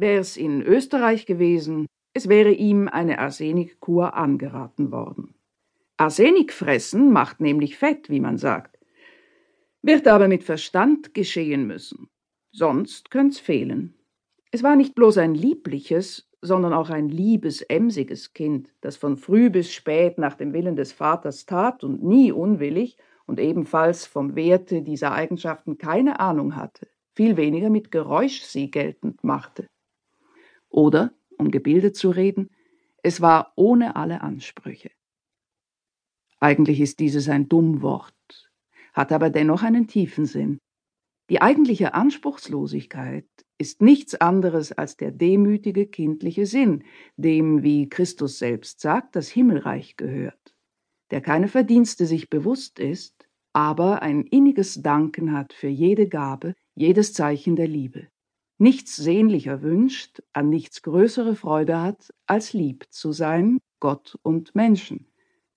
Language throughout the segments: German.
Wär's in Österreich gewesen, es wäre ihm eine Arsenikkur angeraten worden. Arsenik fressen macht nämlich Fett, wie man sagt. Wird aber mit Verstand geschehen müssen. Sonst könnt's fehlen. Es war nicht bloß ein liebliches, sondern auch ein liebes, emsiges Kind, das von früh bis spät nach dem Willen des Vaters tat und nie unwillig und ebenfalls vom Werte dieser Eigenschaften keine Ahnung hatte, viel weniger mit Geräusch sie geltend machte. Oder, um gebildet zu reden, es war ohne alle Ansprüche. Eigentlich ist dieses ein Dummwort, hat aber dennoch einen tiefen Sinn. Die eigentliche Anspruchslosigkeit ist nichts anderes als der demütige kindliche Sinn, dem, wie Christus selbst sagt, das Himmelreich gehört, der keine Verdienste sich bewusst ist, aber ein inniges Danken hat für jede Gabe, jedes Zeichen der Liebe, nichts sehnlicher wünscht, an nichts größere Freude hat, als lieb zu sein, Gott und Menschen,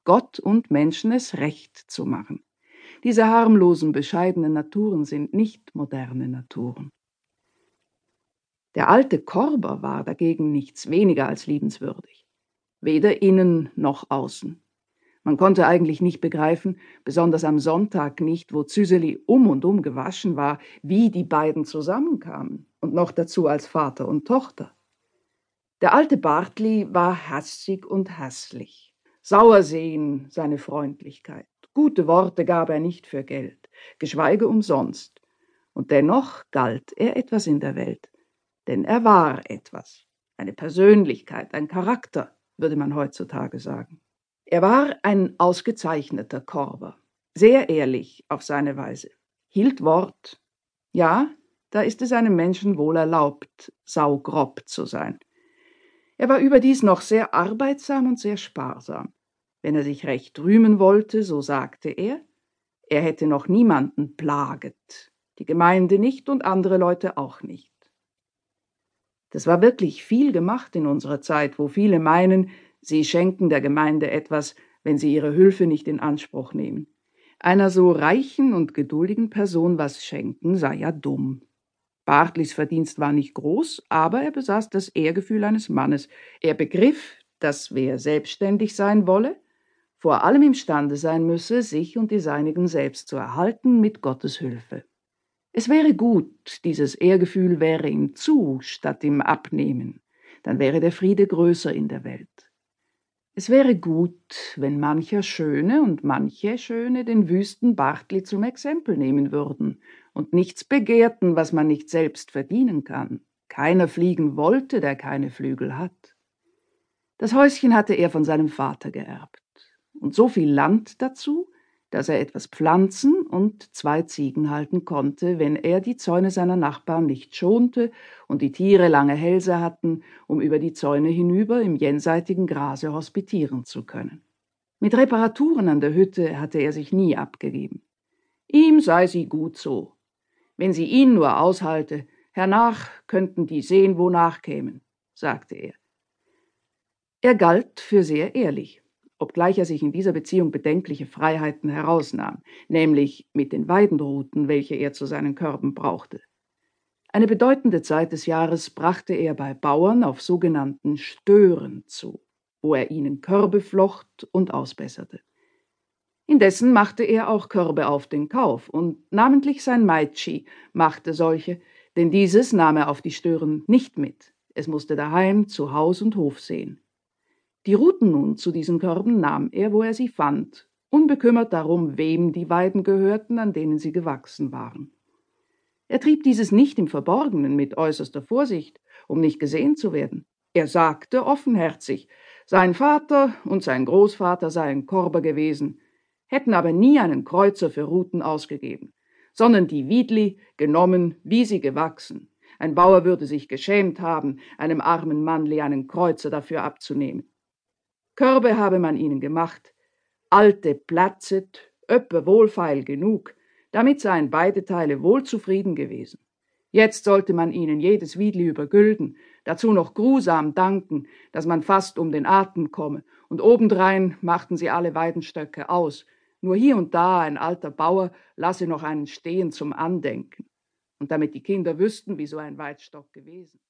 Gott und Menschen es recht zu machen. Diese harmlosen, bescheidenen Naturen sind nicht moderne Naturen. Der alte Korber war dagegen nichts weniger als liebenswürdig, weder innen noch außen. Man konnte eigentlich nicht begreifen, besonders am Sonntag nicht, wo Züseli um und um gewaschen war, wie die beiden zusammenkamen, und noch dazu als Vater und Tochter. Der alte Bartli war hassig und hasslich. Sauer sehen seine Freundlichkeit. Gute Worte gab er nicht für Geld, geschweige umsonst. Und dennoch galt er etwas in der Welt denn er war etwas, eine Persönlichkeit, ein Charakter, würde man heutzutage sagen. Er war ein ausgezeichneter Korber, sehr ehrlich auf seine Weise, hielt Wort. Ja, da ist es einem Menschen wohl erlaubt, saugrob zu sein. Er war überdies noch sehr arbeitsam und sehr sparsam. Wenn er sich recht rühmen wollte, so sagte er, er hätte noch niemanden plaget, die Gemeinde nicht und andere Leute auch nicht. Das war wirklich viel gemacht in unserer Zeit, wo viele meinen, sie schenken der Gemeinde etwas, wenn sie ihre Hilfe nicht in Anspruch nehmen. Einer so reichen und geduldigen Person was schenken, sei ja dumm. Bartlis Verdienst war nicht groß, aber er besaß das Ehrgefühl eines Mannes. Er begriff, dass wer selbstständig sein wolle, vor allem imstande sein müsse, sich und die Seinigen selbst zu erhalten mit Gottes Hilfe. Es wäre gut, dieses Ehrgefühl wäre ihm zu statt im Abnehmen, dann wäre der Friede größer in der Welt. Es wäre gut, wenn mancher Schöne und manche Schöne den wüsten Bartli zum Exempel nehmen würden und nichts begehrten, was man nicht selbst verdienen kann. Keiner fliegen wollte, der keine Flügel hat. Das Häuschen hatte er von seinem Vater geerbt. Und so viel Land dazu, dass er etwas pflanzen und zwei Ziegen halten konnte, wenn er die Zäune seiner Nachbarn nicht schonte und die Tiere lange Hälse hatten, um über die Zäune hinüber im jenseitigen Grase hospitieren zu können. Mit Reparaturen an der Hütte hatte er sich nie abgegeben. Ihm sei sie gut so. Wenn sie ihn nur aushalte, hernach könnten die sehen, wo nachkämen, sagte er. Er galt für sehr ehrlich obgleich er sich in dieser Beziehung bedenkliche Freiheiten herausnahm, nämlich mit den Weidenruten, welche er zu seinen Körben brauchte. Eine bedeutende Zeit des Jahres brachte er bei Bauern auf sogenannten Stören zu, wo er ihnen Körbe flocht und ausbesserte. Indessen machte er auch Körbe auf den Kauf, und namentlich sein Meitschi machte solche, denn dieses nahm er auf die Stören nicht mit. Es musste daheim zu Haus und Hof sehen. Die Ruten nun zu diesen Körben nahm er, wo er sie fand, unbekümmert darum, wem die Weiden gehörten, an denen sie gewachsen waren. Er trieb dieses nicht im Verborgenen mit äußerster Vorsicht, um nicht gesehen zu werden. Er sagte offenherzig, sein Vater und sein Großvater seien Korber gewesen, hätten aber nie einen Kreuzer für Ruten ausgegeben, sondern die Wiedli genommen, wie sie gewachsen. Ein Bauer würde sich geschämt haben, einem armen Mannli einen Kreuzer dafür abzunehmen. Körbe habe man ihnen gemacht, alte platzet, öppe wohlfeil genug, damit seien beide Teile wohl zufrieden gewesen. Jetzt sollte man ihnen jedes Wiedli übergülden, dazu noch grusam danken, dass man fast um den Atem komme, und obendrein machten sie alle Weidenstöcke aus, nur hier und da ein alter Bauer lasse noch einen stehen zum Andenken, und damit die Kinder wüssten, wie so ein Weidstock gewesen.